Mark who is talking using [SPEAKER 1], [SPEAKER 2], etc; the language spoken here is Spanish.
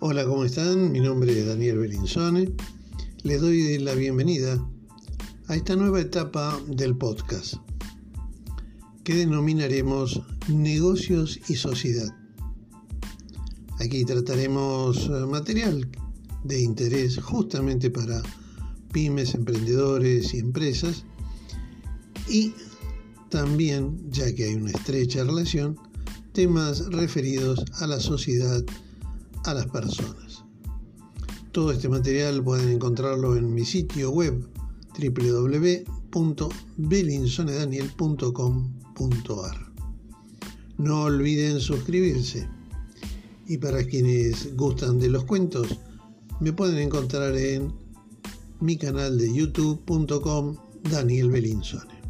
[SPEAKER 1] Hola, ¿cómo están? Mi nombre es Daniel Belinsone. Les doy la bienvenida a esta nueva etapa del podcast que denominaremos negocios y sociedad. Aquí trataremos eh, material de interés justamente para pymes, emprendedores y empresas y también, ya que hay una estrecha relación, temas referidos a la sociedad a las personas. Todo este material pueden encontrarlo en mi sitio web www.belinsonedaniel.com.ar. No olviden suscribirse. Y para quienes gustan de los cuentos, me pueden encontrar en mi canal de youtube.com Daniel Belinsone.